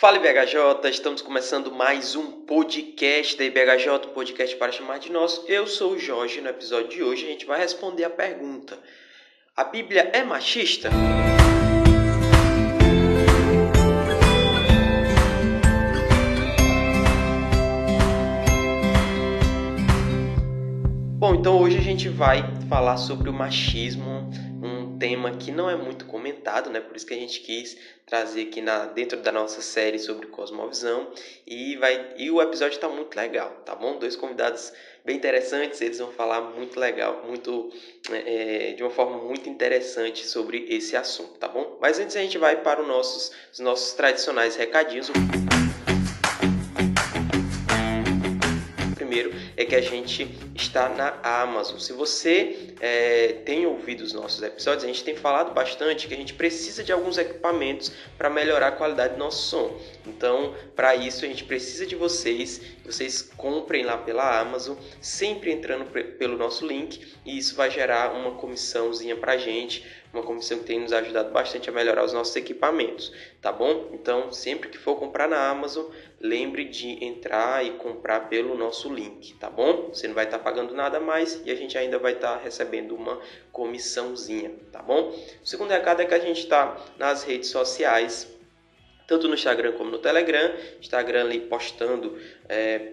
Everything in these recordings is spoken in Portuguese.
Fala IBHJ, estamos começando mais um podcast da IBHJ, podcast para chamar de nosso. Eu sou o Jorge, no episódio de hoje a gente vai responder a pergunta: A Bíblia é machista? Bom, então hoje a gente vai falar sobre o machismo, um tema que não é muito comentado, né? Por isso que a gente quis trazer aqui na, dentro da nossa série sobre cosmovisão e vai e o episódio está muito legal, tá bom? Dois convidados bem interessantes, eles vão falar muito legal, muito é, de uma forma muito interessante sobre esse assunto, tá bom? Mas antes a gente vai para os nossos, os nossos tradicionais recadinhos primeiro é que a gente está na Amazon. Se você é, tem ouvido os nossos episódios, a gente tem falado bastante que a gente precisa de alguns equipamentos para melhorar a qualidade do nosso som. Então, para isso, a gente precisa de vocês. Vocês comprem lá pela Amazon, sempre entrando pelo nosso link, e isso vai gerar uma comissãozinha para a gente uma comissão que tem nos ajudado bastante a melhorar os nossos equipamentos, tá bom? Então, sempre que for comprar na Amazon, lembre de entrar e comprar pelo nosso link, tá bom? Você não vai estar pagando nada mais e a gente ainda vai estar recebendo uma comissãozinha, tá bom? O segundo recado é que a gente está nas redes sociais, tanto no Instagram como no Telegram. Instagram ali postando é,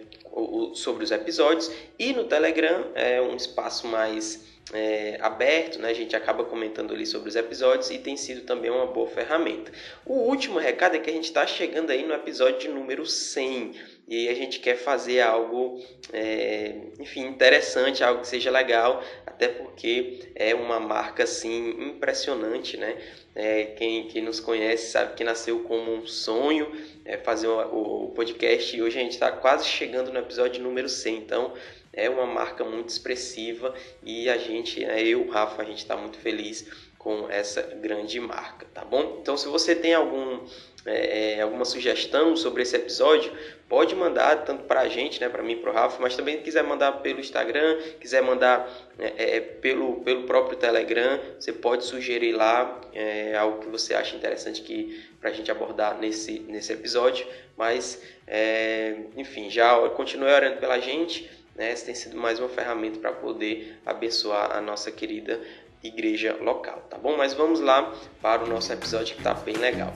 sobre os episódios e no Telegram é um espaço mais é, aberto, né? a gente acaba comentando ali sobre os episódios e tem sido também uma boa ferramenta. O último recado é que a gente está chegando aí no episódio número 100 e a gente quer fazer algo, é, enfim, interessante, algo que seja legal, até porque é uma marca assim impressionante, né? É, quem, quem nos conhece sabe que nasceu como um sonho é, fazer o, o podcast e hoje a gente está quase chegando no episódio número 100, então é uma marca muito expressiva e a gente, né, eu, Rafa, a gente está muito feliz com essa grande marca, tá bom? Então, se você tem algum, é, é alguma sugestão sobre esse episódio, pode mandar tanto para a gente, né, para mim, para o Rafa, mas também quiser mandar pelo Instagram, quiser mandar é, é, pelo, pelo próprio Telegram, você pode sugerir lá é, algo que você acha interessante que para a gente abordar nesse, nesse episódio, mas é, enfim, já continue orando pela gente né? Essa tem sido mais uma ferramenta para poder abençoar a nossa querida igreja local, tá bom? Mas vamos lá para o nosso episódio que está bem legal.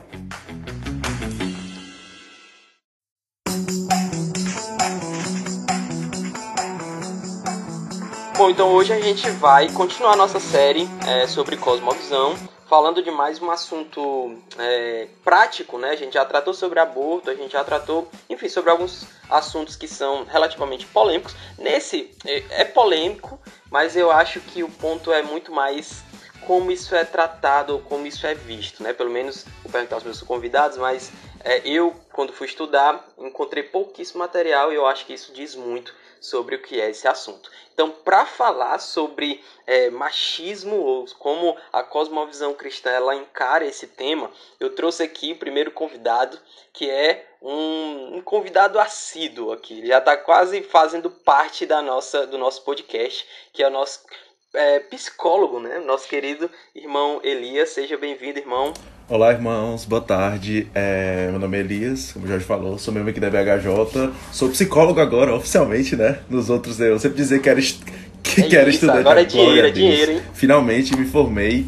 Bom, então hoje a gente vai continuar nossa série é, sobre cosmovisão falando de mais um assunto é, prático, né? A gente já tratou sobre aborto, a gente já tratou, enfim, sobre alguns assuntos que são relativamente polêmicos. Nesse é, é polêmico, mas eu acho que o ponto é muito mais como isso é tratado, como isso é visto, né? Pelo menos vou perguntar aos meus convidados, mas é, eu, quando fui estudar, encontrei pouquíssimo material e eu acho que isso diz muito sobre o que é esse assunto. Então, para falar sobre é, machismo ou como a cosmovisão cristã ela encara esse tema, eu trouxe aqui o primeiro convidado, que é um, um convidado assíduo aqui. Ele já está quase fazendo parte da nossa, do nosso podcast, que é o nosso é, psicólogo, né? Nosso querido irmão Elias. Seja bem-vindo, irmão. Olá, irmãos. Boa tarde. É, meu nome é Elias, como o Jorge falou, sou membro aqui da BHJ. Sou psicólogo agora, oficialmente, né? Nos outros eu sempre dizer que era, que é quero isso, estudante. Agora é dinheiro, é dinheiro, hein? Finalmente me formei.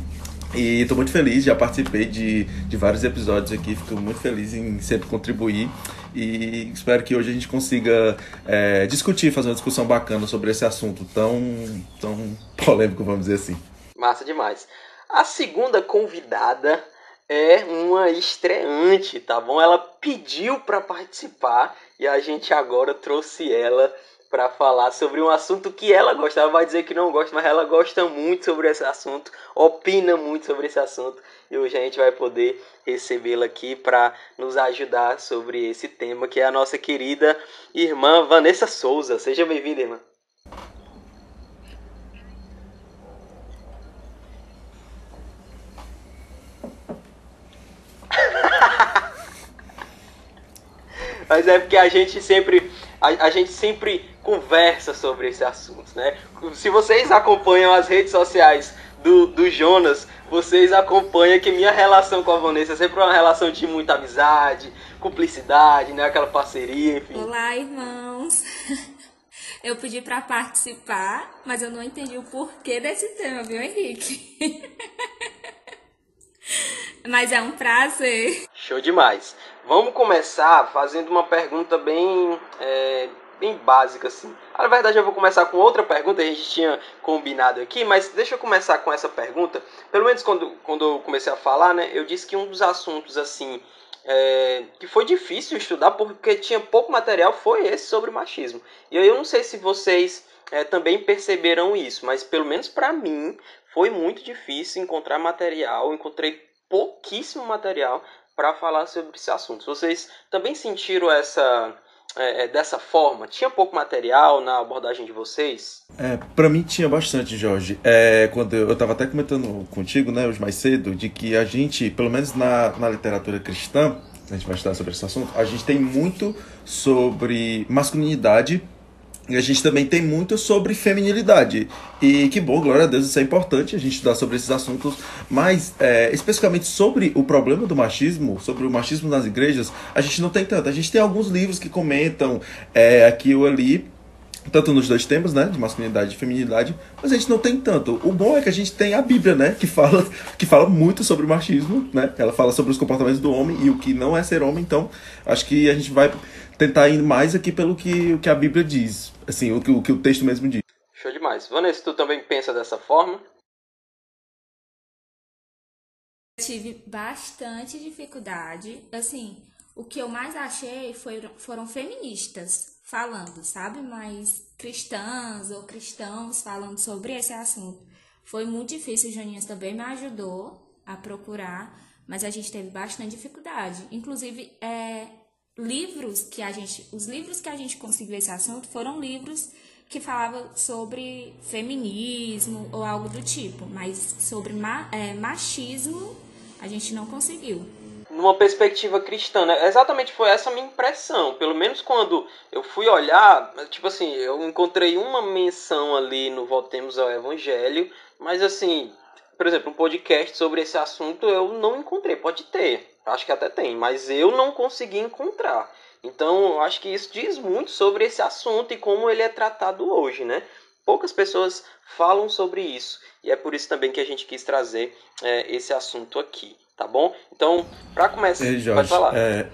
E estou muito feliz, já participei de, de vários episódios aqui, fico muito feliz em sempre contribuir e espero que hoje a gente consiga é, discutir, fazer uma discussão bacana sobre esse assunto tão, tão polêmico, vamos dizer assim. Massa demais. A segunda convidada é uma estreante, tá bom? Ela pediu para participar e a gente agora trouxe ela para falar sobre um assunto que ela gosta. Ela vai dizer que não gosta, mas ela gosta muito sobre esse assunto, opina muito sobre esse assunto. E hoje a gente vai poder recebê-la aqui para nos ajudar sobre esse tema, que é a nossa querida irmã Vanessa Souza. Seja bem-vinda, irmã. Mas é porque a gente sempre a, a gente sempre conversa sobre esse assunto, né? Se vocês acompanham as redes sociais do, do Jonas, vocês acompanham que minha relação com a Vanessa é sempre uma relação de muita amizade, cumplicidade, né? Aquela parceria, enfim. Olá, irmãos. Eu pedi para participar, mas eu não entendi o porquê desse tema, viu, Henrique? mas é um prazer. Show demais. Vamos começar fazendo uma pergunta bem, é, bem básica, assim. Na verdade, eu vou começar com outra pergunta, a gente tinha combinado aqui, mas deixa eu começar com essa pergunta. Pelo menos quando, quando eu comecei a falar, né, eu disse que um dos assuntos, assim, é, que foi difícil estudar porque tinha pouco material foi esse sobre machismo. E eu não sei se vocês é, também perceberam isso, mas pelo menos para mim foi muito difícil encontrar material. Encontrei pouquíssimo material para falar sobre esse assunto. Vocês também sentiram essa é, é, dessa forma? Tinha pouco material na abordagem de vocês? É, para mim tinha bastante, Jorge. É, quando eu, eu tava até comentando contigo, né, hoje mais cedo, de que a gente, pelo menos na, na literatura cristã, a gente vai estudar sobre esse assunto, a gente tem muito sobre masculinidade e a gente também tem muito sobre feminilidade. E que bom, glória a Deus, isso é importante a gente estudar sobre esses assuntos. Mas, é, especificamente sobre o problema do machismo, sobre o machismo nas igrejas, a gente não tem tanto. A gente tem alguns livros que comentam é, aqui ou ali, tanto nos dois temas, né, de masculinidade e feminilidade, mas a gente não tem tanto. O bom é que a gente tem a Bíblia, né, que fala, que fala muito sobre o machismo, né, ela fala sobre os comportamentos do homem e o que não é ser homem, então acho que a gente vai tentar ir mais aqui pelo que, o que a Bíblia diz, assim, o que, o que o texto mesmo diz. Show demais. Vanessa, tu também pensa dessa forma? tive bastante dificuldade. Assim, o que eu mais achei foi, foram feministas falando, sabe? Mas cristãs ou cristãos falando sobre esse assunto. Foi muito difícil, o Joninhas também me ajudou a procurar, mas a gente teve bastante dificuldade. Inclusive, é, livros que a gente, os livros que a gente conseguiu esse assunto foram livros que falavam sobre feminismo ou algo do tipo, mas sobre ma é, machismo a gente não conseguiu. Numa perspectiva cristã, né? exatamente foi essa a minha impressão. Pelo menos quando eu fui olhar, tipo assim, eu encontrei uma menção ali no Voltemos ao Evangelho, mas assim, por exemplo, um podcast sobre esse assunto eu não encontrei. Pode ter, acho que até tem, mas eu não consegui encontrar. Então, acho que isso diz muito sobre esse assunto e como ele é tratado hoje, né? Poucas pessoas falam sobre isso e é por isso também que a gente quis trazer é, esse assunto aqui, tá bom? Então, para começar, Ei, Jorge, pode falar. É,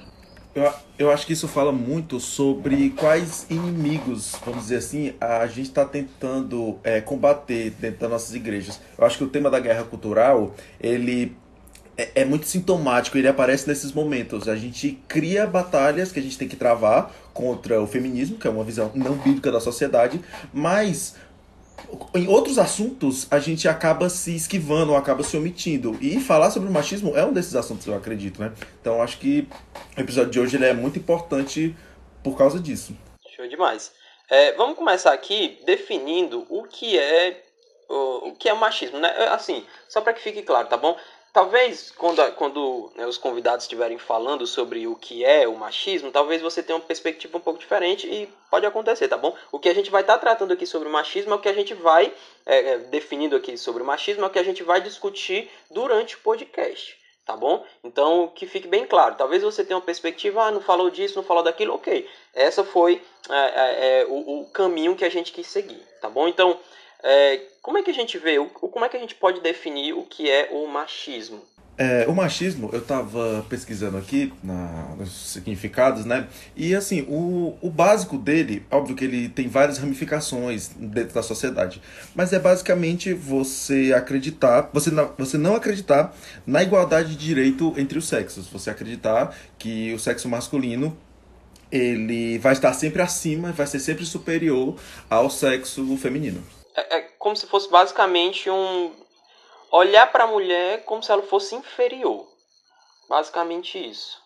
eu, eu acho que isso fala muito sobre quais inimigos, vamos dizer assim, a gente está tentando é, combater dentro das nossas igrejas. Eu acho que o tema da guerra cultural, ele é, é, muito sintomático, ele aparece nesses momentos. A gente cria batalhas que a gente tem que travar contra o feminismo, que é uma visão não bíblica da sociedade, mas em outros assuntos a gente acaba se esquivando, acaba se omitindo. E falar sobre o machismo é um desses assuntos, eu acredito, né? Então acho que o episódio de hoje ele é muito importante por causa disso. Show demais. É, vamos começar aqui definindo o que é o, o que é machismo, né? Assim, só para que fique claro, tá bom? Talvez quando, quando né, os convidados estiverem falando sobre o que é o machismo, talvez você tenha uma perspectiva um pouco diferente e pode acontecer, tá bom? O que a gente vai estar tá tratando aqui sobre o machismo é o que a gente vai, é, é, definindo aqui sobre o machismo, é o que a gente vai discutir durante o podcast, tá bom? Então, que fique bem claro. Talvez você tenha uma perspectiva, ah, não falou disso, não falou daquilo, ok. Essa foi é, é, é o, o caminho que a gente quis seguir, tá bom? Então, é, como é que a gente vê, como é que a gente pode definir o que é o machismo? É, o machismo, eu estava pesquisando aqui na, nos significados, né? E assim, o, o básico dele, óbvio que ele tem várias ramificações dentro da sociedade, mas é basicamente você acreditar, você não, você não acreditar na igualdade de direito entre os sexos, você acreditar que o sexo masculino ele vai estar sempre acima, vai ser sempre superior ao sexo feminino é, é como se fosse basicamente um olhar para a mulher como se ela fosse inferior. Basicamente isso.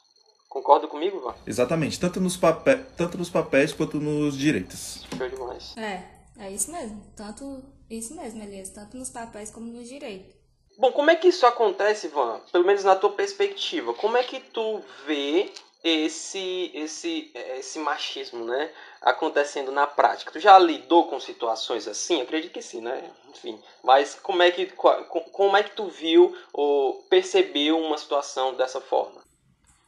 Concorda comigo, Ivan? Exatamente, tanto nos, papéis, tanto nos papéis quanto nos direitos. Show demais. É, é isso mesmo. Tanto isso mesmo, Elias, tanto nos papéis como nos direitos. Bom, como é que isso acontece, Ivan? Pelo menos na tua perspectiva. Como é que tu vê esse esse esse machismo, né, acontecendo na prática? Tu já lidou com situações assim? Acredito que sim, né? Enfim, mas como é que como é que tu viu ou percebeu uma situação dessa forma?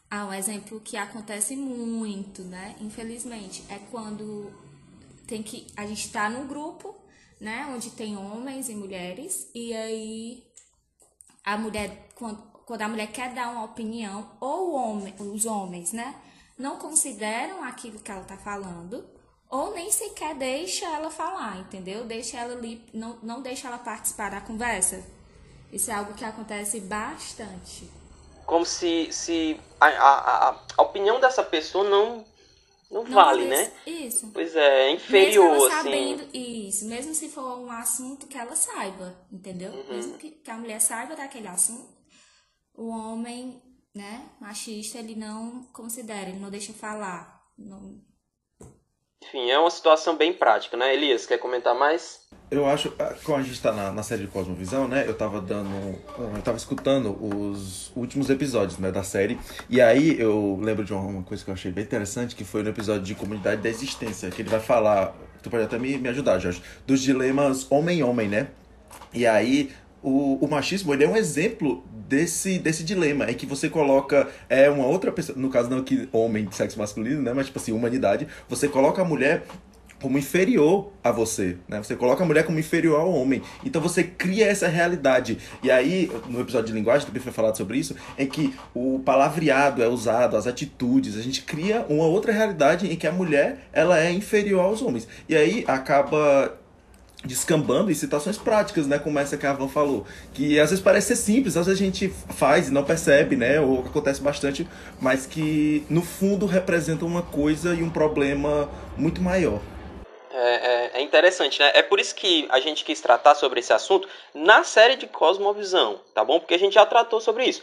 Ah, um exemplo que acontece muito, né? Infelizmente, é quando tem que a gente está num grupo, né, onde tem homens e mulheres e aí a mulher quando, quando a mulher quer dar uma opinião ou homem, os homens, né, não consideram aquilo que ela está falando ou nem sequer deixa ela falar, entendeu? Deixa ela ali, não, não deixa ela participar da conversa. Isso é algo que acontece bastante. Como se, se a, a, a, opinião dessa pessoa não não, não vale, né? Isso. Pois é, é inferior, mesmo ela assim. Sabendo, isso, mesmo se for um assunto que ela saiba, entendeu? Uhum. Mesmo que, que a mulher saiba daquele assunto, o homem, né, machista, ele não considera, ele não deixa falar. Não... Enfim, é uma situação bem prática, né? Elias, quer comentar mais? Eu acho, ah, como a gente está na, na série de Cosmovisão, né? Eu tava dando. Eu tava escutando os últimos episódios né, da série. E aí eu lembro de uma, uma coisa que eu achei bem interessante, que foi no episódio de Comunidade da Existência, que ele vai falar. Tu pode até me, me ajudar, Jorge. Dos dilemas homem-homem, né? E aí o, o, machismo ele é um exemplo desse, desse dilema, em que você coloca é uma outra pessoa, no caso não que homem de sexo masculino, né, mas tipo assim, humanidade, você coloca a mulher como inferior a você, né? Você coloca a mulher como inferior ao homem. Então você cria essa realidade. E aí, no episódio de linguagem também foi falado sobre isso, em que o palavreado é usado, as atitudes, a gente cria uma outra realidade em que a mulher, ela é inferior aos homens. E aí acaba descambando em situações práticas, né, como essa que a Van falou, que às vezes parece ser simples, às vezes a gente faz e não percebe, né, ou acontece bastante, mas que no fundo representa uma coisa e um problema muito maior. É, é, é, interessante, né? É por isso que a gente quis tratar sobre esse assunto na série de Cosmovisão, tá bom? Porque a gente já tratou sobre isso.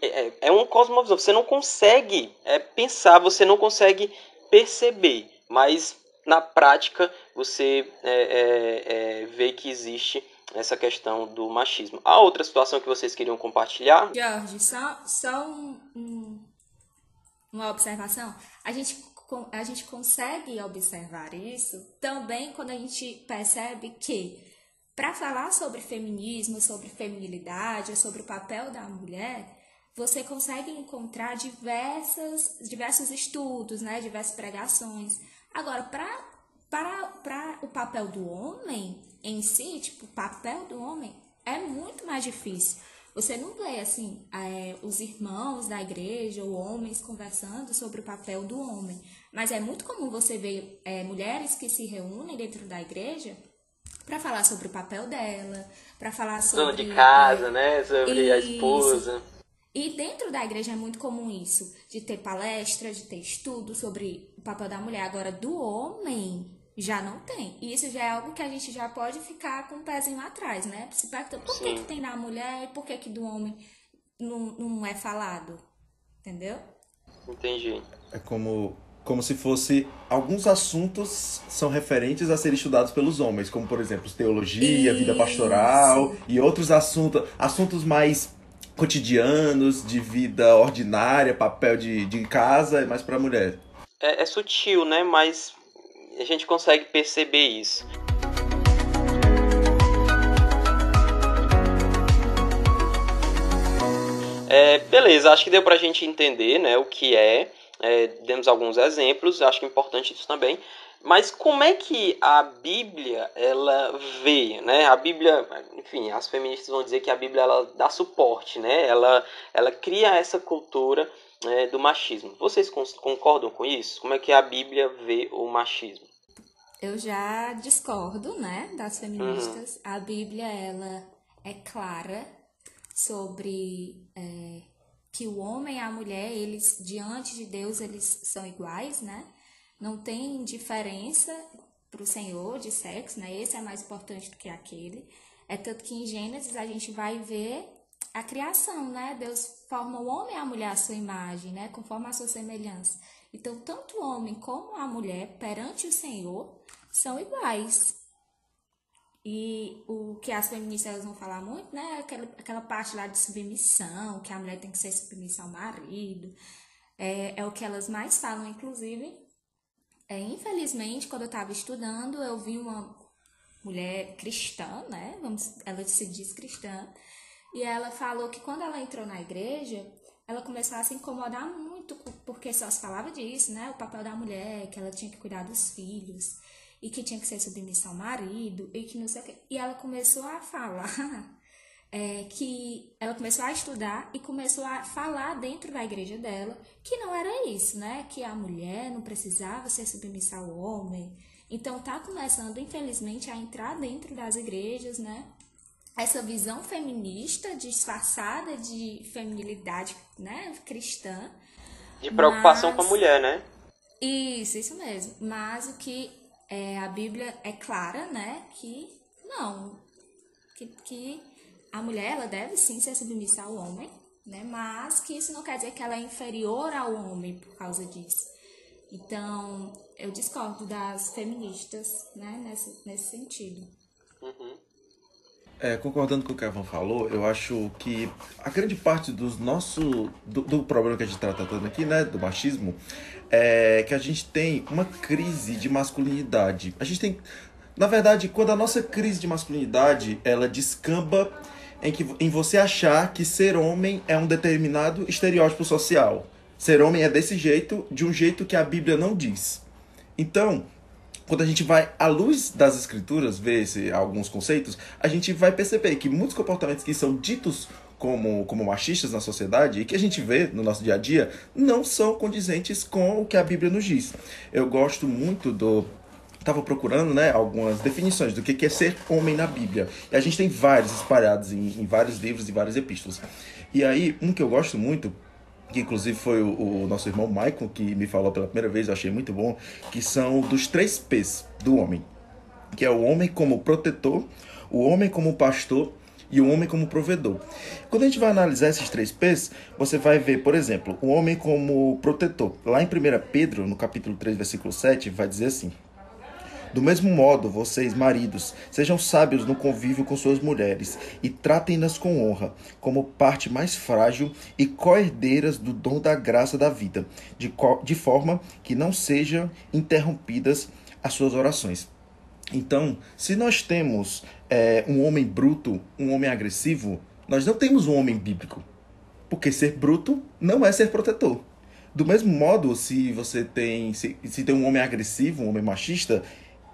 É, é uma cosmovisão, você não consegue é, pensar, você não consegue perceber, mas na prática você é, é, é, vê que existe essa questão do machismo. Há outra situação que vocês queriam compartilhar? Jorge, só, só um, um, uma observação. A gente a gente consegue observar isso também quando a gente percebe que para falar sobre feminismo, sobre feminilidade, sobre o papel da mulher, você consegue encontrar diversas, diversos estudos, né, diversas pregações. Agora, para para, para o papel do homem em si, tipo, o papel do homem é muito mais difícil. Você não vê, assim, é, os irmãos da igreja ou homens conversando sobre o papel do homem. Mas é muito comum você ver é, mulheres que se reúnem dentro da igreja para falar sobre o papel dela, para falar sobre. Dona de casa, né? Sobre isso. a esposa. E dentro da igreja é muito comum isso, de ter palestra, de ter estudo sobre o papel da mulher. Agora, do homem, já não tem. E isso já é algo que a gente já pode ficar com o um pezinho atrás, né? Se pergunta por que, que tem na mulher e por que, que do homem não, não é falado. Entendeu? Entendi. É como, como se fosse alguns assuntos são referentes a serem estudados pelos homens, como por exemplo teologia, isso. vida pastoral e outros assuntos, assuntos mais cotidianos, de vida ordinária, papel de, de casa, é mais para mulher. É, é sutil, né? Mas a gente consegue perceber isso. É, beleza, acho que deu pra gente entender né, o que é, é, demos alguns exemplos, acho que é importante isso também. Mas como é que a Bíblia ela vê, né? A Bíblia, enfim, as feministas vão dizer que a Bíblia ela dá suporte, né? Ela, ela cria essa cultura é, do machismo. Vocês concordam com isso? Como é que a Bíblia vê o machismo? Eu já discordo, né, das feministas. Uhum. A Bíblia ela é clara sobre é, que o homem e a mulher, eles diante de Deus, eles são iguais, né? Não tem diferença para o Senhor de sexo, né? Esse é mais importante do que aquele. É tanto que em Gênesis a gente vai ver a criação, né? Deus forma o homem e a mulher à sua imagem, né? Conforme a sua semelhança. Então, tanto o homem como a mulher, perante o Senhor, são iguais. E o que as feministas vão falar muito, né? Aquela, aquela parte lá de submissão, que a mulher tem que ser submissa ao marido. É, é o que elas mais falam, inclusive. É, infelizmente, quando eu estava estudando, eu vi uma mulher cristã, né? Vamos, ela se diz cristã. E ela falou que quando ela entrou na igreja, ela começou a se incomodar muito, porque só se falava disso, né? O papel da mulher, que ela tinha que cuidar dos filhos, e que tinha que ser submissa ao marido, e que não sei o quê. E ela começou a falar é, que ela começou a estudar e começou a falar dentro da igreja dela que não era isso, né? Que a mulher não precisava ser submissa ao homem. Então tá começando, infelizmente, a entrar dentro das igrejas, né? Essa visão feminista disfarçada de feminilidade né, cristã. De preocupação mas... com a mulher, né? Isso, isso mesmo. Mas o que é, a Bíblia é clara, né? Que não. Que, que a mulher ela deve sim ser submissa ao homem, né? Mas que isso não quer dizer que ela é inferior ao homem por causa disso. Então, eu discordo das feministas, né? Nesse, nesse sentido. Uhum. É, concordando com o que o Kevin falou, eu acho que a grande parte dos nosso, do, do problema que a gente está tratando aqui, né, do machismo, é que a gente tem uma crise de masculinidade. A gente tem, na verdade, quando a nossa crise de masculinidade ela descamba em, que, em você achar que ser homem é um determinado estereótipo social. Ser homem é desse jeito, de um jeito que a Bíblia não diz. Então, quando a gente vai à luz das escrituras ver esse, alguns conceitos, a gente vai perceber que muitos comportamentos que são ditos como, como machistas na sociedade e que a gente vê no nosso dia a dia não são condizentes com o que a Bíblia nos diz. Eu gosto muito do estava procurando né, algumas definições do que é ser homem na Bíblia. E a gente tem vários espalhados em, em vários livros e várias epístolas. E aí, um que eu gosto muito que inclusive foi o, o, nosso irmão Michael que me falou pela primeira vez, eu achei muito bom, que são dos três P's do homem. Que é o homem como protetor, o homem como pastor e o homem como provedor. Quando a gente vai analisar esses três P's, você vai ver, por exemplo, o homem como protetor. Lá em 1 Pedro, no capítulo 3, versículo 7, vai dizer assim: do mesmo modo, vocês, maridos, sejam sábios no convívio com suas mulheres e tratem-nas com honra, como parte mais frágil e co-herdeiras do dom da graça da vida, de, de forma que não sejam interrompidas as suas orações. Então, se nós temos é, um homem bruto, um homem agressivo, nós não temos um homem bíblico. Porque ser bruto não é ser protetor. Do mesmo modo, se você tem se, se tem um homem agressivo, um homem machista,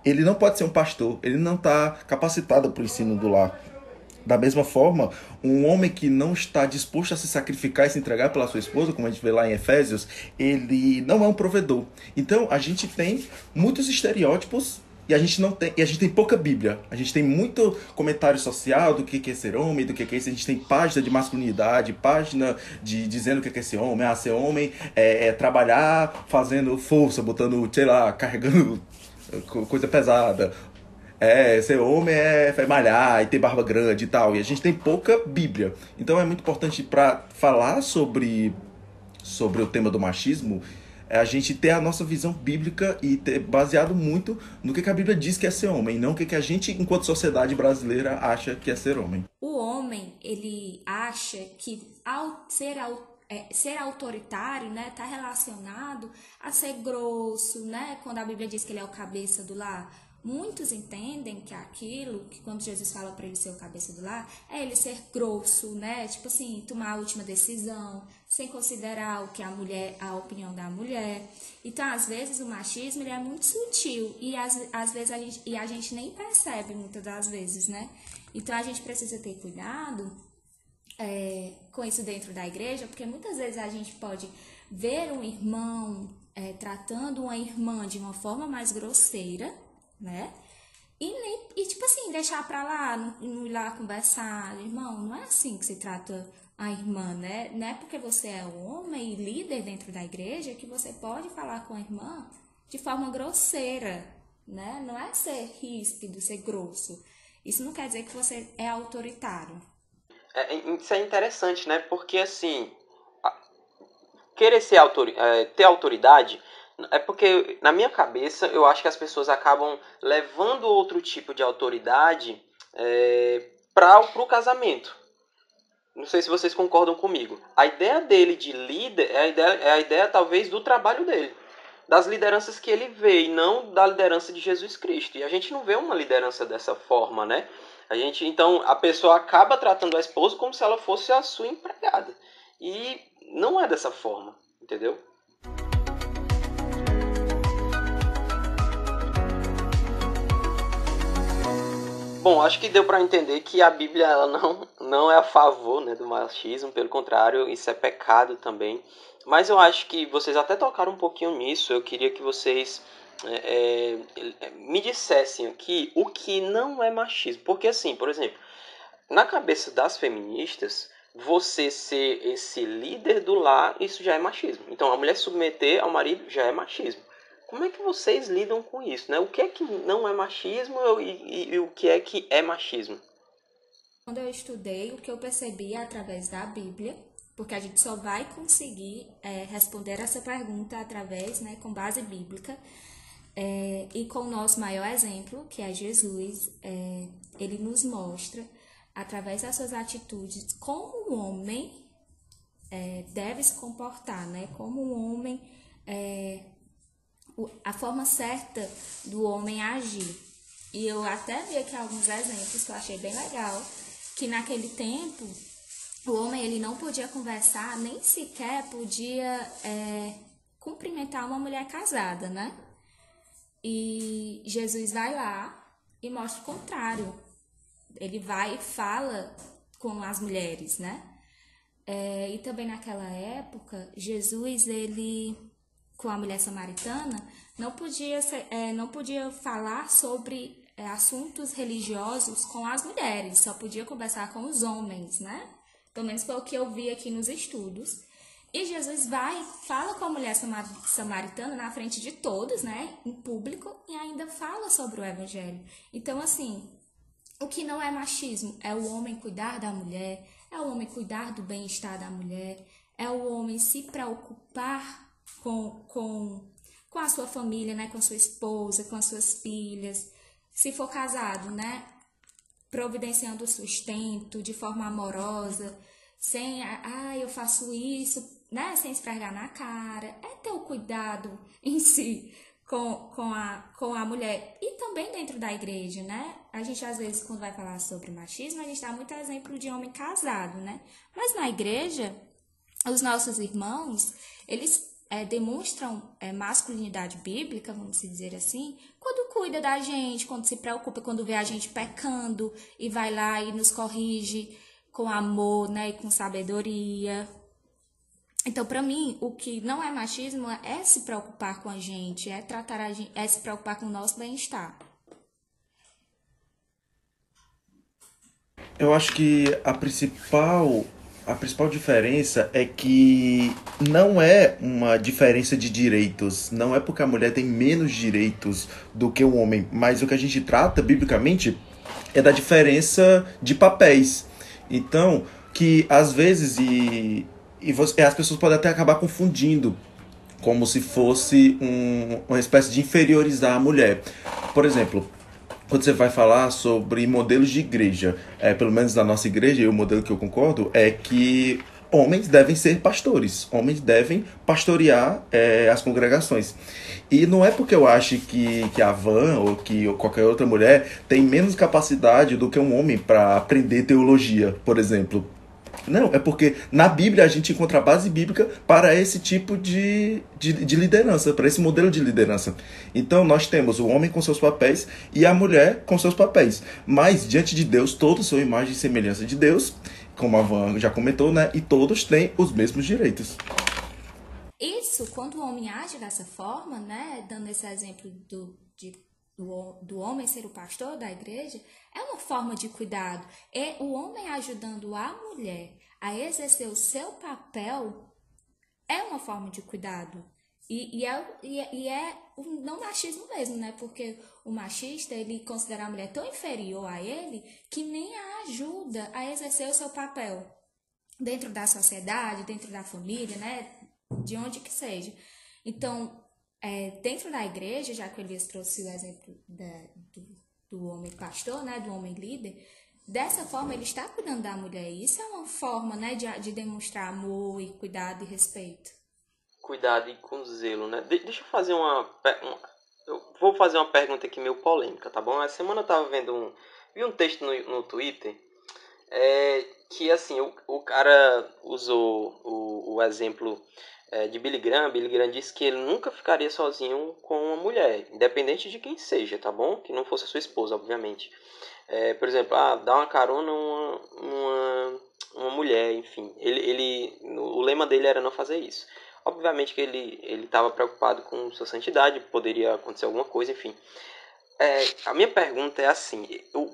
ele não pode ser um pastor, ele não está capacitado para o ensino do lar. Da mesma forma, um homem que não está disposto a se sacrificar e se entregar pela sua esposa, como a gente vê lá em Efésios, ele não é um provedor. Então, a gente tem muitos estereótipos e a gente não tem, e a gente tem pouca Bíblia. A gente tem muito comentário social do que é ser homem, do que é isso. A gente tem página de masculinidade, página de dizendo o que é ser homem. Ah, ser homem é, é trabalhar fazendo força, botando, sei lá, carregando coisa pesada. É, ser homem é, é malhar e ter barba grande e tal. E a gente tem pouca Bíblia. Então é muito importante para falar sobre, sobre o tema do machismo é a gente ter a nossa visão bíblica e ter baseado muito no que, a Bíblia diz que é ser homem, não o que, que a gente, enquanto sociedade brasileira, acha que é ser homem. O homem, ele acha que ao ser é, ser autoritário, né, está relacionado a ser grosso, né? Quando a Bíblia diz que ele é o cabeça do lar, muitos entendem que aquilo, que quando Jesus fala para ele ser o cabeça do lar, é ele ser grosso, né? Tipo assim, tomar a última decisão, sem considerar o que a mulher, a opinião da mulher. Então, às vezes o machismo ele é muito sutil e às, às vezes a gente, e a gente nem percebe muitas das vezes, né? Então a gente precisa ter cuidado é, com isso dentro da igreja, porque muitas vezes a gente pode ver um irmão é, tratando uma irmã de uma forma mais grosseira, né? E, e tipo assim, deixar pra lá, não ir lá conversar, irmão, não é assim que se trata a irmã, né? Não é porque você é homem e líder dentro da igreja que você pode falar com a irmã de forma grosseira, né? Não é ser ríspido, ser grosso. Isso não quer dizer que você é autoritário. É, isso é interessante, né? Porque assim, querer ser autori é, ter autoridade é porque na minha cabeça eu acho que as pessoas acabam levando outro tipo de autoridade é, para o casamento. Não sei se vocês concordam comigo. A ideia dele de líder é a ideia, é a ideia talvez do trabalho dele, das lideranças que ele vê e não da liderança de Jesus Cristo. E a gente não vê uma liderança dessa forma, né? A gente, então, a pessoa acaba tratando a esposa como se ela fosse a sua empregada. E não é dessa forma, entendeu? Bom, acho que deu para entender que a Bíblia ela não, não é a favor né, do machismo, pelo contrário, isso é pecado também. Mas eu acho que vocês até tocaram um pouquinho nisso. Eu queria que vocês é, é, me dissessem aqui o que não é machismo. Porque, assim, por exemplo, na cabeça das feministas, você ser esse líder do lar, isso já é machismo. Então, a mulher submeter ao marido já é machismo. Como é que vocês lidam com isso? Né? O que é que não é machismo e, e, e o que é que é machismo? Quando eu estudei, o que eu percebi através da Bíblia, porque a gente só vai conseguir é, responder essa pergunta através, né, com base bíblica, é, e com o nosso maior exemplo, que é Jesus, é, ele nos mostra, através das suas atitudes, como um homem é, deve se comportar, né? Como um homem é, a forma certa do homem agir. E eu até vi aqui alguns exemplos que eu achei bem legal, que naquele tempo o homem ele não podia conversar, nem sequer podia é, cumprimentar uma mulher casada, né? E Jesus vai lá e mostra o contrário. Ele vai e fala com as mulheres, né? É, e também naquela época, Jesus ele com a mulher samaritana, não podia, ser, é, não podia falar sobre é, assuntos religiosos com as mulheres, só podia conversar com os homens, né? Pelo menos foi o que eu vi aqui nos estudos. E Jesus vai, fala com a mulher samaritana na frente de todos, né? Em público, e ainda fala sobre o evangelho. Então, assim, o que não é machismo é o homem cuidar da mulher, é o homem cuidar do bem-estar da mulher, é o homem se preocupar com, com, com a sua família, né? Com a sua esposa, com as suas filhas. Se for casado, né? Providenciando o sustento de forma amorosa, sem, ah, eu faço isso, né? Sem esfregar na cara. É ter o cuidado em si com, com, a, com a mulher e também dentro da igreja, né? A gente às vezes, quando vai falar sobre machismo, a gente dá muito exemplo de homem casado, né? Mas na igreja, os nossos irmãos, eles é, demonstram é, masculinidade bíblica, vamos dizer assim, quando cuida da gente, quando se preocupa, quando vê a gente pecando e vai lá e nos corrige com amor, né, e com sabedoria. Então, para mim, o que não é machismo é se preocupar com a gente, é tratar a gente, é se preocupar com o nosso bem-estar. Eu acho que a principal a principal diferença é que não é uma diferença de direitos. Não é porque a mulher tem menos direitos do que o homem. Mas o que a gente trata, biblicamente, é da diferença de papéis. Então, que às vezes e, e você, as pessoas podem até acabar confundindo como se fosse um, uma espécie de inferiorizar a mulher. Por exemplo, quando você vai falar sobre modelos de igreja, é, pelo menos na nossa igreja, e o modelo que eu concordo é que homens devem ser pastores, homens devem pastorear é, as congregações. E não é porque eu acho que, que a Van ou que qualquer outra mulher tem menos capacidade do que um homem para aprender teologia, por exemplo. Não, é porque na Bíblia a gente encontra a base bíblica para esse tipo de, de, de, liderança, para esse modelo de liderança. Então nós temos o homem com seus papéis e a mulher com seus papéis. Mas diante de Deus, todos são imagem e semelhança de Deus, como a Van já comentou, né? E todos têm os mesmos direitos. Isso, quando o homem age dessa forma, né? Dando esse exemplo do, de do, do homem ser o pastor da igreja, é uma forma de cuidado. É o homem ajudando a mulher a exercer o seu papel é uma forma de cuidado. E, é, e, é, e é um não machismo mesmo, né? Porque o machista, ele considera a mulher tão inferior a ele que nem a ajuda a exercer o seu papel dentro da sociedade, dentro da família, né? De onde que seja. Então, é, dentro da igreja, já que o Elias trouxe o exemplo da, do, do homem pastor, né, do homem líder, Dessa forma, ele está cuidando da mulher. Isso é uma forma, né, de, de demonstrar amor e cuidado e respeito. Cuidado e com zelo, né? De deixa eu fazer uma, Eu vou fazer uma pergunta aqui meio polêmica, tá bom? Essa semana eu tava vendo um. Vi um texto no, no Twitter é, que, assim, o, o cara usou o, o exemplo é, de Billy Graham. Billy Graham disse que ele nunca ficaria sozinho com uma mulher, independente de quem seja, tá bom? Que não fosse a sua esposa, obviamente. É, por exemplo, ah, dar uma carona uma, uma, uma mulher, enfim. Ele, ele, o lema dele era não fazer isso. Obviamente que ele estava preocupado com sua santidade, poderia acontecer alguma coisa, enfim. É, a minha pergunta é assim,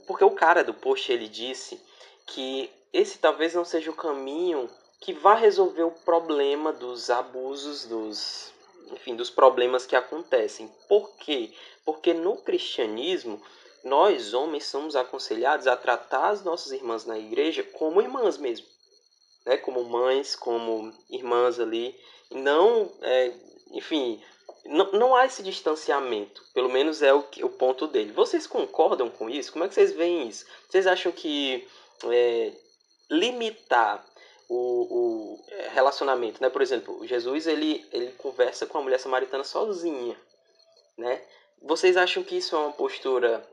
porque o cara do post ele disse que esse talvez não seja o caminho que vá resolver o problema dos abusos, dos, enfim, dos problemas que acontecem. Por quê? Porque no cristianismo nós, homens, somos aconselhados a tratar as nossas irmãs na igreja como irmãs mesmo. Né? Como mães, como irmãs ali. Não, é, enfim, não, não há esse distanciamento. Pelo menos é o, o ponto dele. Vocês concordam com isso? Como é que vocês veem isso? Vocês acham que é, limitar o, o é, relacionamento, né? Por exemplo, Jesus ele, ele conversa com a mulher samaritana sozinha, né? Vocês acham que isso é uma postura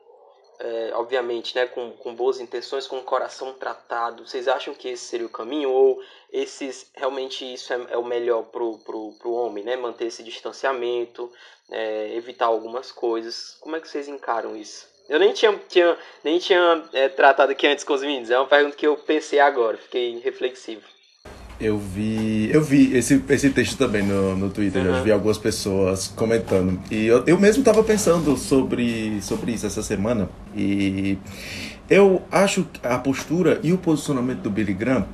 é, obviamente, né, com, com boas intenções, com o coração tratado, vocês acham que esse seria o caminho? Ou esses, realmente isso é, é o melhor pro, pro, pro homem, né? Manter esse distanciamento, é, evitar algumas coisas. Como é que vocês encaram isso? Eu nem tinha, tinha, nem tinha é, tratado aqui antes com os meninos. É uma pergunta que eu pensei agora, fiquei reflexivo. Eu vi, eu vi esse, esse texto também no, no Twitter, uhum. eu vi algumas pessoas comentando. E eu, eu mesmo estava pensando sobre, sobre isso essa semana. E eu acho a postura e o posicionamento do Billy Graham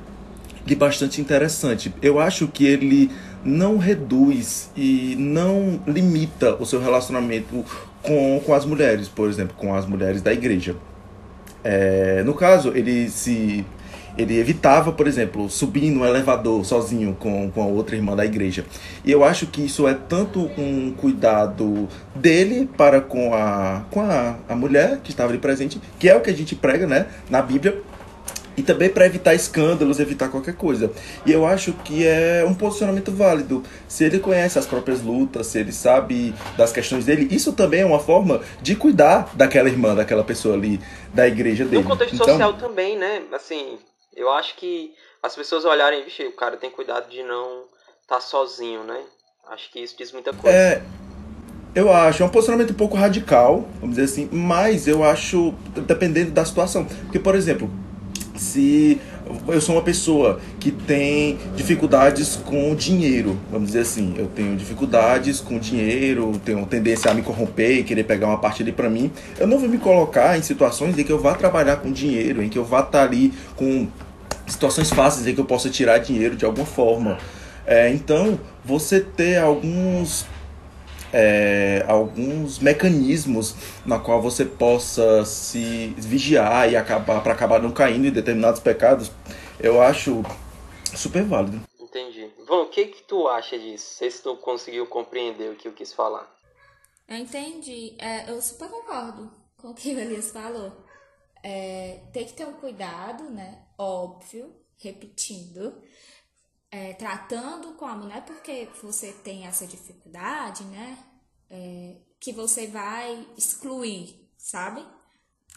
de bastante interessante. Eu acho que ele não reduz e não limita o seu relacionamento com, com as mulheres, por exemplo, com as mulheres da igreja. É, no caso, ele se ele evitava, por exemplo, subir no elevador sozinho com, com a outra irmã da igreja. E eu acho que isso é tanto um cuidado dele para com a, com a, a mulher que estava ali presente, que é o que a gente prega né, na Bíblia, e também para evitar escândalos, evitar qualquer coisa. E eu acho que é um posicionamento válido. Se ele conhece as próprias lutas, se ele sabe das questões dele, isso também é uma forma de cuidar daquela irmã, daquela pessoa ali da igreja dele. No contexto então, social também, né? Assim, eu acho que as pessoas olharem, vixe, o cara tem cuidado de não estar tá sozinho, né? Acho que isso diz muita coisa. É, eu acho, é um posicionamento um pouco radical, vamos dizer assim, mas eu acho, dependendo da situação. Porque, por exemplo, se eu sou uma pessoa que tem dificuldades com dinheiro, vamos dizer assim, eu tenho dificuldades com dinheiro, tenho tendência a me corromper e querer pegar uma parte ali para mim, eu não vou me colocar em situações em que eu vá trabalhar com dinheiro, em que eu vá estar ali com situações fáceis em que eu possa tirar dinheiro de alguma forma. É, então, você ter alguns é, alguns mecanismos na qual você possa se vigiar e acabar para acabar não caindo em determinados pecados, eu acho super válido. Entendi. Vão, o que que tu acha disso? Não sei se tu conseguiu compreender o que eu quis falar. Eu entendi. É, eu super concordo com o que o Elias falou. É, tem que ter um cuidado, né? Óbvio, repetindo, é, tratando com a mulher porque você tem essa dificuldade, né? É, que você vai excluir, sabe?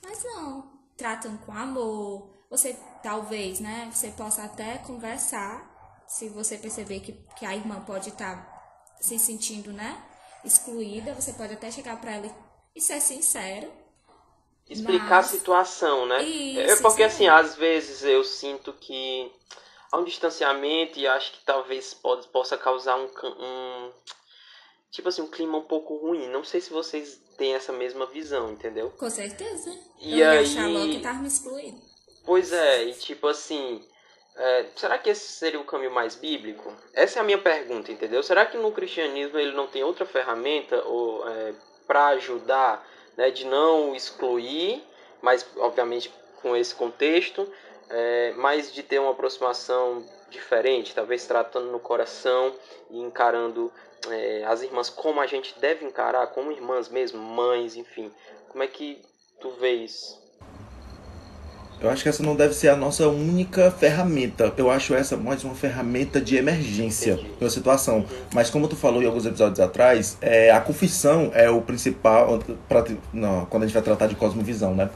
Mas não, tratam com amor. Você talvez, né? Você possa até conversar se você perceber que, que a irmã pode estar tá se sentindo, né? Excluída, você pode até chegar para ela e ser sincero. Explicar mas... a situação, né? Isso, é porque assim, às vezes eu sinto que há um distanciamento e acho que talvez pode, possa causar um, um tipo assim, um clima um pouco ruim. Não sei se vocês têm essa mesma visão, entendeu? Com certeza. E eu aí... achar logo que tava me excluindo. Pois é, e tipo assim, é, será que esse seria o caminho mais bíblico? Essa é a minha pergunta, entendeu? Será que no cristianismo ele não tem outra ferramenta ou é, para ajudar, né, de não excluir, mas obviamente com esse contexto, é, mas de ter uma aproximação diferente, talvez tratando no coração e encarando é, as irmãs como a gente deve encarar, como irmãs mesmo, mães, enfim. Como é que tu vê isso? Eu acho que essa não deve ser a nossa única ferramenta. Eu acho essa mais uma ferramenta de emergência na situação. Mas como tu falou em alguns episódios atrás, é, a confissão é o principal pra, não, quando a gente vai tratar de cosmovisão, né?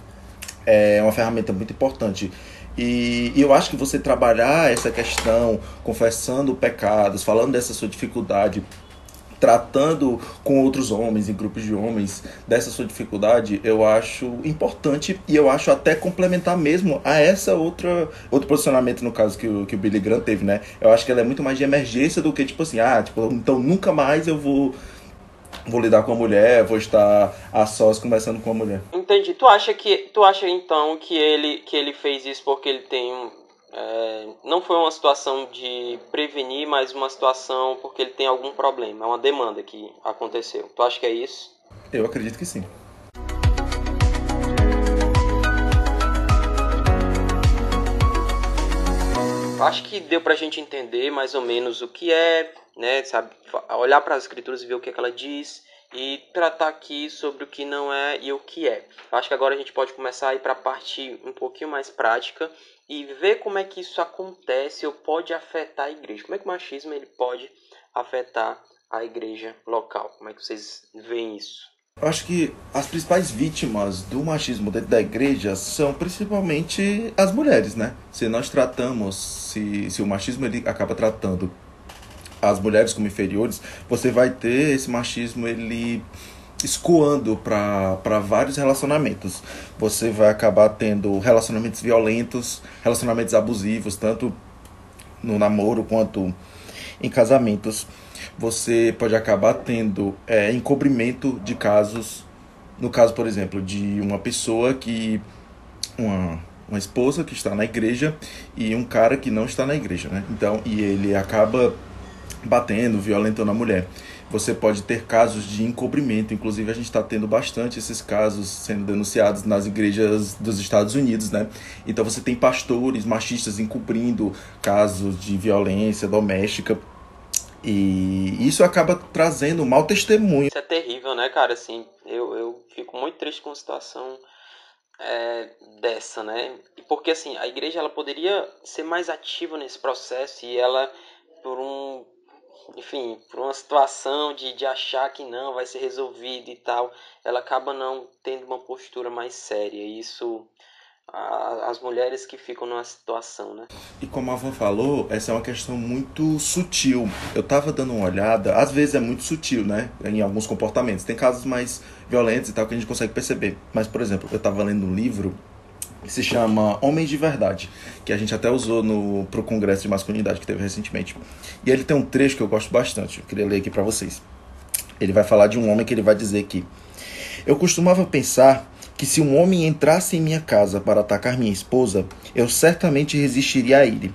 É uma ferramenta muito importante. E, e eu acho que você trabalhar essa questão, confessando pecados, falando dessa sua dificuldade, tratando com outros homens, em grupos de homens, dessa sua dificuldade, eu acho importante e eu acho até complementar mesmo a essa outra outro posicionamento, no caso, que o, que o Billy Graham teve, né? Eu acho que ela é muito mais de emergência do que, tipo assim, ah, tipo, então nunca mais eu vou vou lidar com a mulher, vou estar a sós conversando com a mulher. Entendi. Tu acha que tu acha então que ele que ele fez isso porque ele tem um é, não foi uma situação de prevenir, mas uma situação porque ele tem algum problema, é uma demanda que aconteceu. Tu acha que é isso? Eu acredito que sim. Acho que deu pra gente entender mais ou menos o que é, né, sabe, olhar para as escrituras e ver o que, é que ela diz e tratar aqui sobre o que não é e o que é. Acho que agora a gente pode começar a ir para a parte um pouquinho mais prática e ver como é que isso acontece ou pode afetar a igreja. Como é que o machismo ele pode afetar a igreja local? Como é que vocês veem isso? Eu acho que as principais vítimas do machismo dentro da igreja são principalmente as mulheres, né? Se nós tratamos, se, se o machismo ele acaba tratando as mulheres como inferiores, você vai ter esse machismo ele escoando para vários relacionamentos. Você vai acabar tendo relacionamentos violentos, relacionamentos abusivos, tanto no namoro quanto em casamentos. Você pode acabar tendo é, encobrimento de casos. No caso, por exemplo, de uma pessoa que. Uma, uma esposa que está na igreja e um cara que não está na igreja, né? Então, e ele acaba batendo, violentando a mulher você pode ter casos de encobrimento. Inclusive, a gente está tendo bastante esses casos sendo denunciados nas igrejas dos Estados Unidos, né? Então, você tem pastores machistas encobrindo casos de violência doméstica. E isso acaba trazendo um mau testemunho. Isso é terrível, né, cara? Assim, eu, eu fico muito triste com a situação é, dessa, né? Porque, assim, a igreja ela poderia ser mais ativa nesse processo e ela, por um enfim, por uma situação de, de achar que não vai ser resolvido e tal, ela acaba não tendo uma postura mais séria. Isso as mulheres que ficam numa situação, né? E como a Van falou, essa é uma questão muito sutil. Eu tava dando uma olhada, às vezes é muito sutil, né? Em alguns comportamentos. Tem casos mais violentos e tal que a gente consegue perceber. Mas, por exemplo, eu tava lendo um livro se chama Homens de Verdade, que a gente até usou no pro congresso de masculinidade que teve recentemente. E ele tem um trecho que eu gosto bastante, eu queria ler aqui para vocês. Ele vai falar de um homem que ele vai dizer que eu costumava pensar que se um homem entrasse em minha casa para atacar minha esposa, eu certamente resistiria a ele.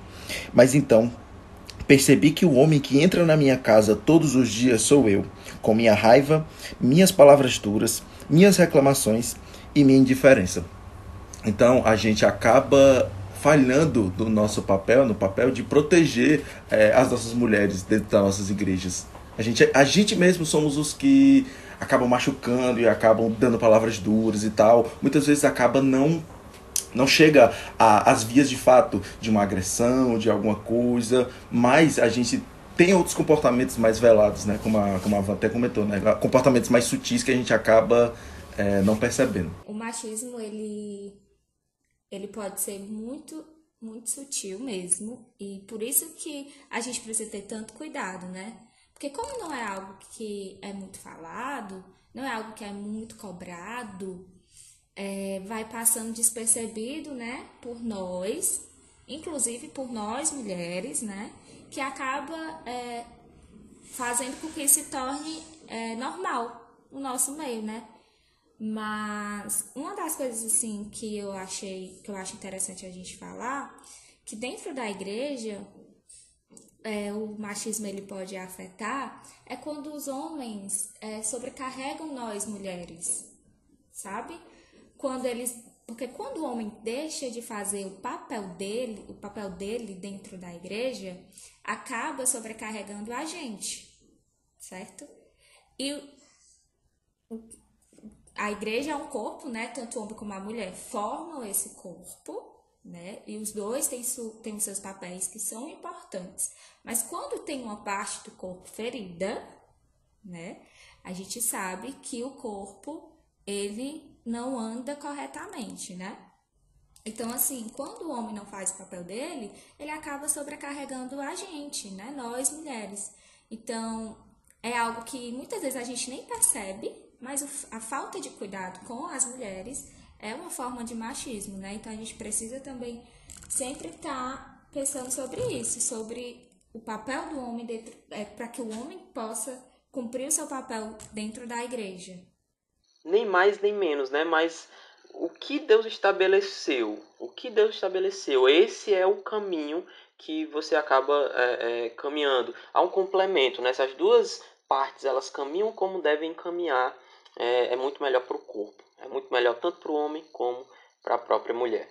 Mas então percebi que o homem que entra na minha casa todos os dias sou eu, com minha raiva, minhas palavras duras, minhas reclamações e minha indiferença. Então a gente acaba falhando no nosso papel, no papel de proteger é, as nossas mulheres dentro das nossas igrejas. A gente, a gente mesmo somos os que acabam machucando e acabam dando palavras duras e tal. Muitas vezes acaba não não chega às vias de fato de uma agressão, de alguma coisa, mas a gente tem outros comportamentos mais velados, né? Como a, como a Van até comentou, né? Comportamentos mais sutis que a gente acaba é, não percebendo. O machismo, ele ele pode ser muito, muito sutil mesmo. E por isso que a gente precisa ter tanto cuidado, né? Porque como não é algo que é muito falado, não é algo que é muito cobrado, é, vai passando despercebido, né, por nós, inclusive por nós mulheres, né, que acaba é, fazendo com que se torne é, normal no nosso meio, né? Mas uma das coisas assim que eu achei, que eu acho interessante a gente falar, que dentro da igreja é, o machismo ele pode afetar é quando os homens é, sobrecarregam nós mulheres, sabe? Quando eles, porque quando o homem deixa de fazer o papel dele, o papel dele dentro da igreja, acaba sobrecarregando a gente, certo? E a igreja é um corpo, né? Tanto o homem como a mulher formam esse corpo. né? E os dois têm, têm os seus papéis que são importantes. Mas quando tem uma parte do corpo ferida, né? A gente sabe que o corpo ele não anda corretamente, né? Então, assim, quando o homem não faz o papel dele, ele acaba sobrecarregando a gente, né? Nós mulheres. Então, é algo que muitas vezes a gente nem percebe, mas a falta de cuidado com as mulheres é uma forma de machismo, né? Então, a gente precisa também sempre estar tá pensando sobre isso, sobre o papel do homem dentro, é, para que o homem possa cumprir o seu papel dentro da igreja. Nem mais nem menos, né? Mas o que Deus estabeleceu, o que Deus estabeleceu, esse é o caminho que você acaba é, é, caminhando. Há um complemento, né? Essas duas partes elas caminham como devem caminhar, é, é muito melhor para o corpo. É muito melhor tanto para o homem como para a própria mulher.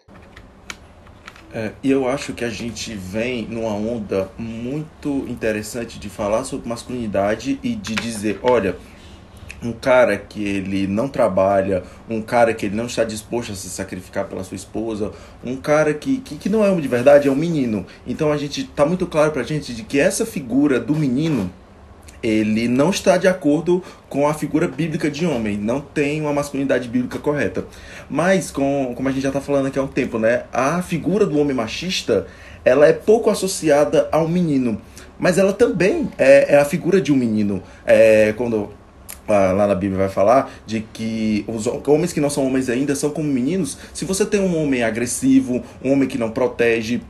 É, e eu acho que a gente vem numa onda muito interessante de falar sobre masculinidade e de dizer, olha, um cara que ele não trabalha, um cara que ele não está disposto a se sacrificar pela sua esposa, um cara que, que, que não é homem de verdade, é um menino. Então a gente tá muito claro pra gente de que essa figura do menino ele não está de acordo com a figura bíblica de homem, não tem uma masculinidade bíblica correta. Mas, com, como a gente já está falando aqui há um tempo, né, a figura do homem machista ela é pouco associada ao menino, mas ela também é, é a figura de um menino. É, quando lá na Bíblia vai falar de que os homens que não são homens ainda são como meninos. Se você tem um homem agressivo, um homem que não protege,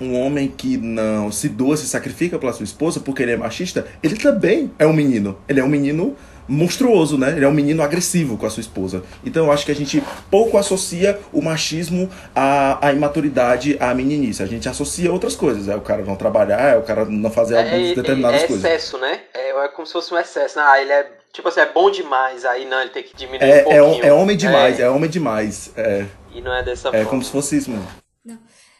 um homem que não se doa, se sacrifica pela sua esposa porque ele é machista, ele também é um menino. Ele é um menino monstruoso, né? Ele é um menino agressivo com a sua esposa. Então eu acho que a gente pouco associa o machismo à, à imaturidade, à meninice. A gente associa outras coisas. É o cara não trabalhar, é o cara não fazer é, algumas determinadas é coisas. É excesso, né? É, é como se fosse um excesso. Ah, ele é tipo assim, é bom demais. Aí não, ele tem que diminuir é, um é pouquinho. É, é homem demais, é, é homem demais. É. E não é dessa é forma. É como se fosse isso mesmo.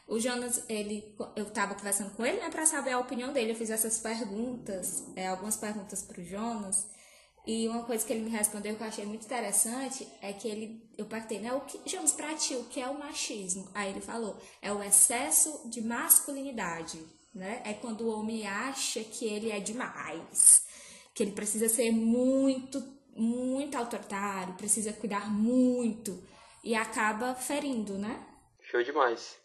O Jonas, ele, eu estava conversando com ele, né, para saber a opinião dele. Eu fiz essas perguntas, é, algumas perguntas para o Jonas. E uma coisa que ele me respondeu que eu achei muito interessante é que ele, eu perguntei, né, o que, Jonas, para ti, o que é o machismo? Aí ele falou, é o excesso de masculinidade, né? É quando o homem acha que ele é demais, que ele precisa ser muito, muito autoritário, precisa cuidar muito e acaba ferindo, né? Show demais.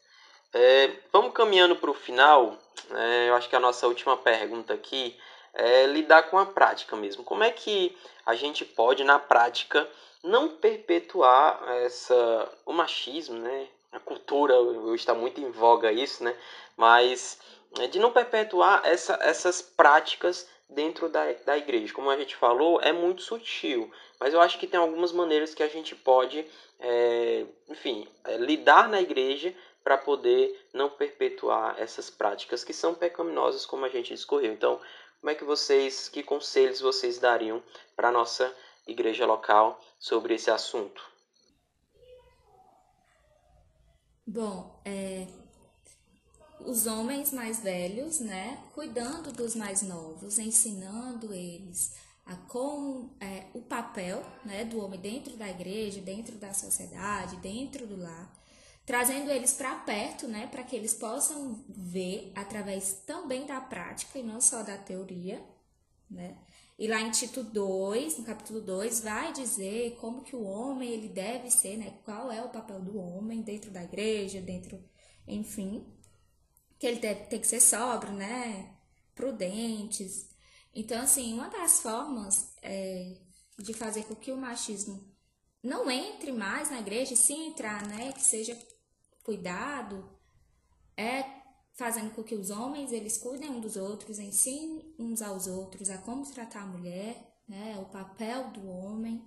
É, vamos caminhando para o final. É, eu acho que a nossa última pergunta aqui é lidar com a prática mesmo. Como é que a gente pode, na prática, não perpetuar essa, o machismo, né? A cultura está muito em voga isso, né? Mas é, de não perpetuar essa, essas práticas dentro da, da igreja. Como a gente falou, é muito sutil, mas eu acho que tem algumas maneiras que a gente pode, é, enfim, é, lidar na igreja para poder não perpetuar essas práticas que são pecaminosas, como a gente discorreu. Então, como é que vocês, que conselhos vocês dariam para a nossa igreja local sobre esse assunto? Bom, é, os homens mais velhos, né, cuidando dos mais novos, ensinando eles a como é, o papel né, do homem dentro da igreja, dentro da sociedade, dentro do lar trazendo eles para perto, né, para que eles possam ver através também da prática e não só da teoria, né? E lá em Tito 2, no capítulo 2, vai dizer como que o homem ele deve ser, né? Qual é o papel do homem dentro da igreja, dentro, enfim, que ele deve ter que ser sóbrio, né? Prudentes. Então, assim, uma das formas é, de fazer com que o machismo não entre mais na igreja, se entrar, né, que seja cuidado é fazendo com que os homens eles cuidem uns dos outros, ensinem uns aos outros a como tratar a mulher, né, o papel do homem.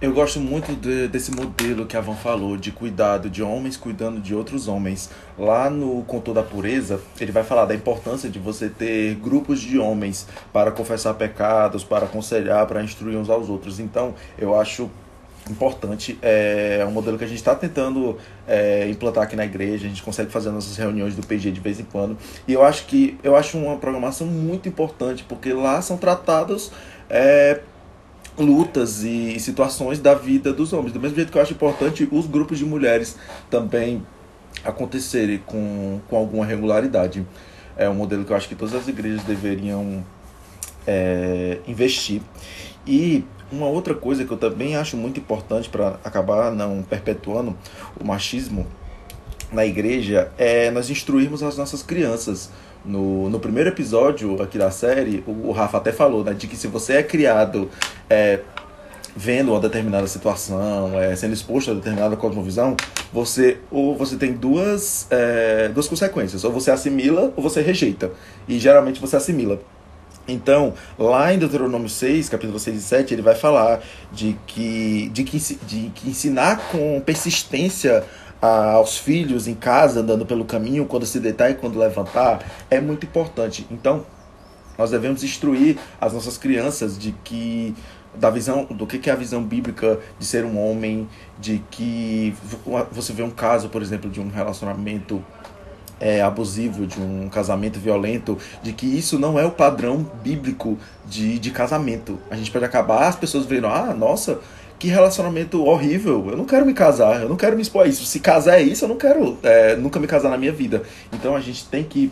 Eu gosto muito de, desse modelo que a Van falou, de cuidado de homens cuidando de outros homens. Lá no Contor da Pureza, ele vai falar da importância de você ter grupos de homens para confessar pecados, para aconselhar, para instruir uns aos outros. Então, eu acho importante. É um modelo que a gente está tentando é, implantar aqui na igreja. A gente consegue fazer nossas reuniões do PG de vez em quando. E eu acho que eu acho uma programação muito importante, porque lá são tratadas é, lutas e situações da vida dos homens. Do mesmo jeito que eu acho importante os grupos de mulheres também acontecerem com, com alguma regularidade. É um modelo que eu acho que todas as igrejas deveriam é, investir. E uma outra coisa que eu também acho muito importante para acabar não perpetuando o machismo na igreja é nós instruirmos as nossas crianças. No, no primeiro episódio aqui da série, o, o Rafa até falou né, de que se você é criado é, vendo uma determinada situação, é, sendo exposto a determinada cosmovisão, você ou você tem duas, é, duas consequências. Ou você assimila ou você rejeita. E geralmente você assimila. Então, lá em Deuteronômio 6, capítulo 6 e 7, ele vai falar de que, de que, de que ensinar com persistência aos filhos em casa, andando pelo caminho, quando se deitar e quando levantar, é muito importante. Então, nós devemos instruir as nossas crianças de que da visão do que é a visão bíblica de ser um homem, de que você vê um caso, por exemplo, de um relacionamento é, abusivo, de um casamento violento, de que isso não é o padrão bíblico de, de casamento. A gente pode acabar as pessoas vendo, ah, nossa, que relacionamento horrível, eu não quero me casar, eu não quero me expor a isso. Se casar é isso, eu não quero é, nunca me casar na minha vida. Então a gente tem que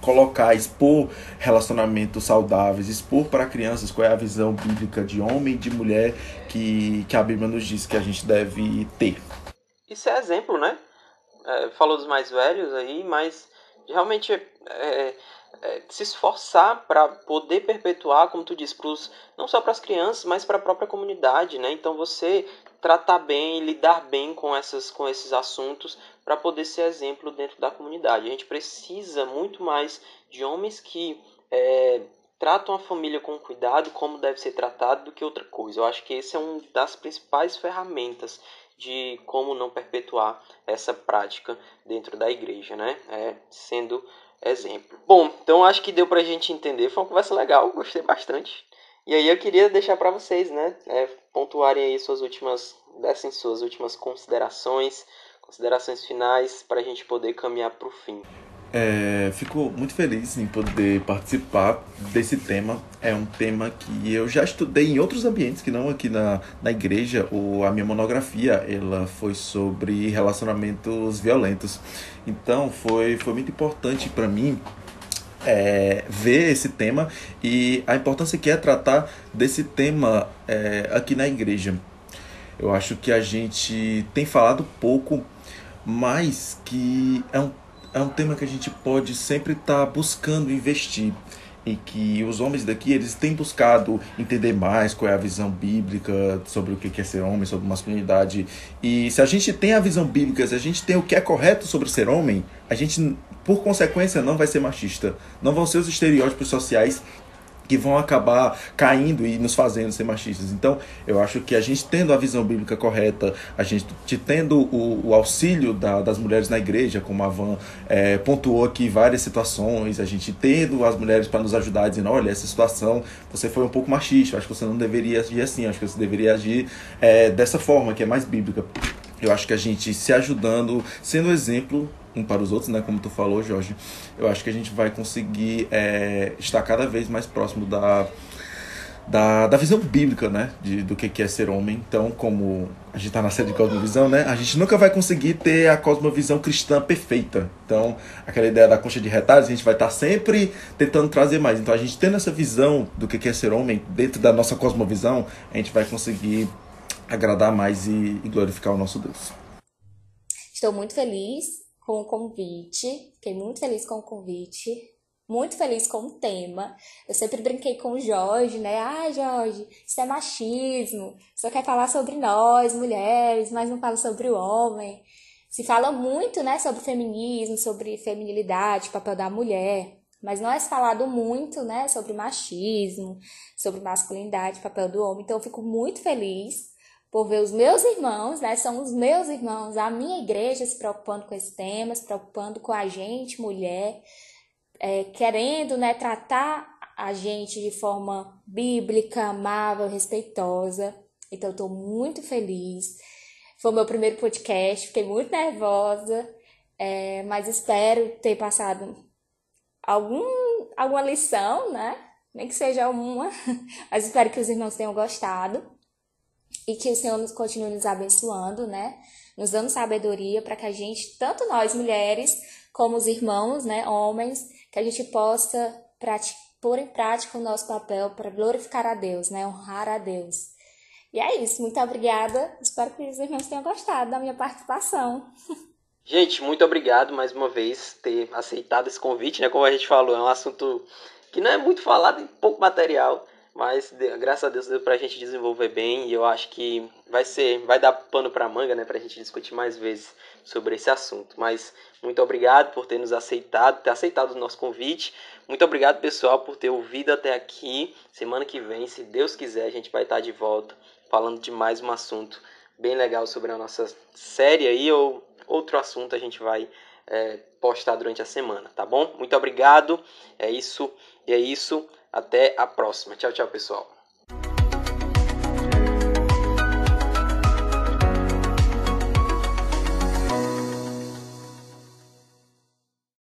colocar, expor relacionamentos saudáveis, expor para crianças qual é a visão bíblica de homem e de mulher que, que a Bíblia nos diz que a gente deve ter. Isso é exemplo, né? É, falou dos mais velhos aí, mas realmente é, é, se esforçar para poder perpetuar, como tu disse, pros, não só para as crianças, mas para a própria comunidade, né? Então você tratar bem, lidar bem com, essas, com esses assuntos para poder ser exemplo dentro da comunidade. A gente precisa muito mais de homens que é, tratam a família com cuidado, como deve ser tratado, do que outra coisa. Eu acho que esse é uma das principais ferramentas de como não perpetuar essa prática dentro da igreja, né? É, sendo exemplo. Bom, então acho que deu pra gente entender. Foi uma conversa legal, gostei bastante. E aí eu queria deixar para vocês, né? É, pontuarem aí suas últimas, dessem suas últimas considerações, considerações finais para a gente poder caminhar para o fim. É, fico muito feliz em poder participar desse tema. É um tema que eu já estudei em outros ambientes, que não aqui na, na igreja. O, a minha monografia ela foi sobre relacionamentos violentos. Então foi, foi muito importante para mim é, ver esse tema e a importância que é tratar desse tema é, aqui na igreja. Eu acho que a gente tem falado pouco, mas que é um é um tema que a gente pode sempre estar tá buscando investir e que os homens daqui eles têm buscado entender mais qual é a visão bíblica sobre o que é ser homem, sobre masculinidade. E se a gente tem a visão bíblica, se a gente tem o que é correto sobre ser homem, a gente, por consequência, não vai ser machista. Não vão ser os estereótipos sociais que vão acabar caindo e nos fazendo ser machistas. Então, eu acho que a gente tendo a visão bíblica correta, a gente tendo o, o auxílio da, das mulheres na igreja, como a Van é, pontuou aqui várias situações, a gente tendo as mulheres para nos ajudar, dizendo: olha, essa situação você foi um pouco machista, acho que você não deveria agir assim, acho que você deveria agir é, dessa forma, que é mais bíblica. Eu acho que a gente se ajudando, sendo exemplo um para os outros, né? Como tu falou, Jorge, eu acho que a gente vai conseguir é, estar cada vez mais próximo da, da, da visão bíblica, né? De, do que, é ser homem. Então, como a gente está na série de cosmovisão, né? A gente nunca vai conseguir ter a cosmovisão cristã perfeita. Então, aquela ideia da concha de retalhos, a gente vai estar tá sempre tentando trazer mais. Então, a gente tendo essa visão do que, que é ser homem dentro da nossa cosmovisão, a gente vai conseguir agradar mais e, e glorificar o nosso Deus. Estou muito feliz com o convite. Fiquei muito feliz com o convite. Muito feliz com o tema. Eu sempre brinquei com o Jorge, né? Ai, Jorge, isso é machismo. Só quer falar sobre nós, mulheres, mas não fala sobre o homem. Se fala muito, né, sobre feminismo, sobre feminilidade, papel da mulher. Mas não é falado muito, né, sobre machismo, sobre masculinidade, papel do homem. Então eu fico muito feliz por ver os meus irmãos, né? São os meus irmãos, a minha igreja se preocupando com esse tema, se preocupando com a gente, mulher, é, querendo, né, tratar a gente de forma bíblica, amável, respeitosa. Então, eu tô muito feliz. Foi o meu primeiro podcast, fiquei muito nervosa, é, mas espero ter passado algum, alguma lição, né? Nem que seja uma, mas espero que os irmãos tenham gostado. E que o Senhor nos continue nos abençoando, né? Nos dando sabedoria para que a gente, tanto nós mulheres, como os irmãos, né, homens, que a gente possa pôr em prática o nosso papel para glorificar a Deus, né? Honrar a Deus. E é isso, muito obrigada. Espero que os irmãos tenham gostado da minha participação. Gente, muito obrigado mais uma vez ter aceitado esse convite, né? Como a gente falou, é um assunto que não é muito falado em pouco material, mas graças a Deus deu pra gente desenvolver bem e eu acho que vai ser, vai dar pano pra manga, né, pra gente discutir mais vezes sobre esse assunto. Mas muito obrigado por ter nos aceitado, ter aceitado o nosso convite. Muito obrigado, pessoal, por ter ouvido até aqui. Semana que vem, se Deus quiser, a gente vai estar de volta falando de mais um assunto bem legal sobre a nossa série aí ou outro assunto a gente vai é, postar durante a semana, tá bom? Muito obrigado. É isso. E é isso. Até a próxima. Tchau, tchau, pessoal.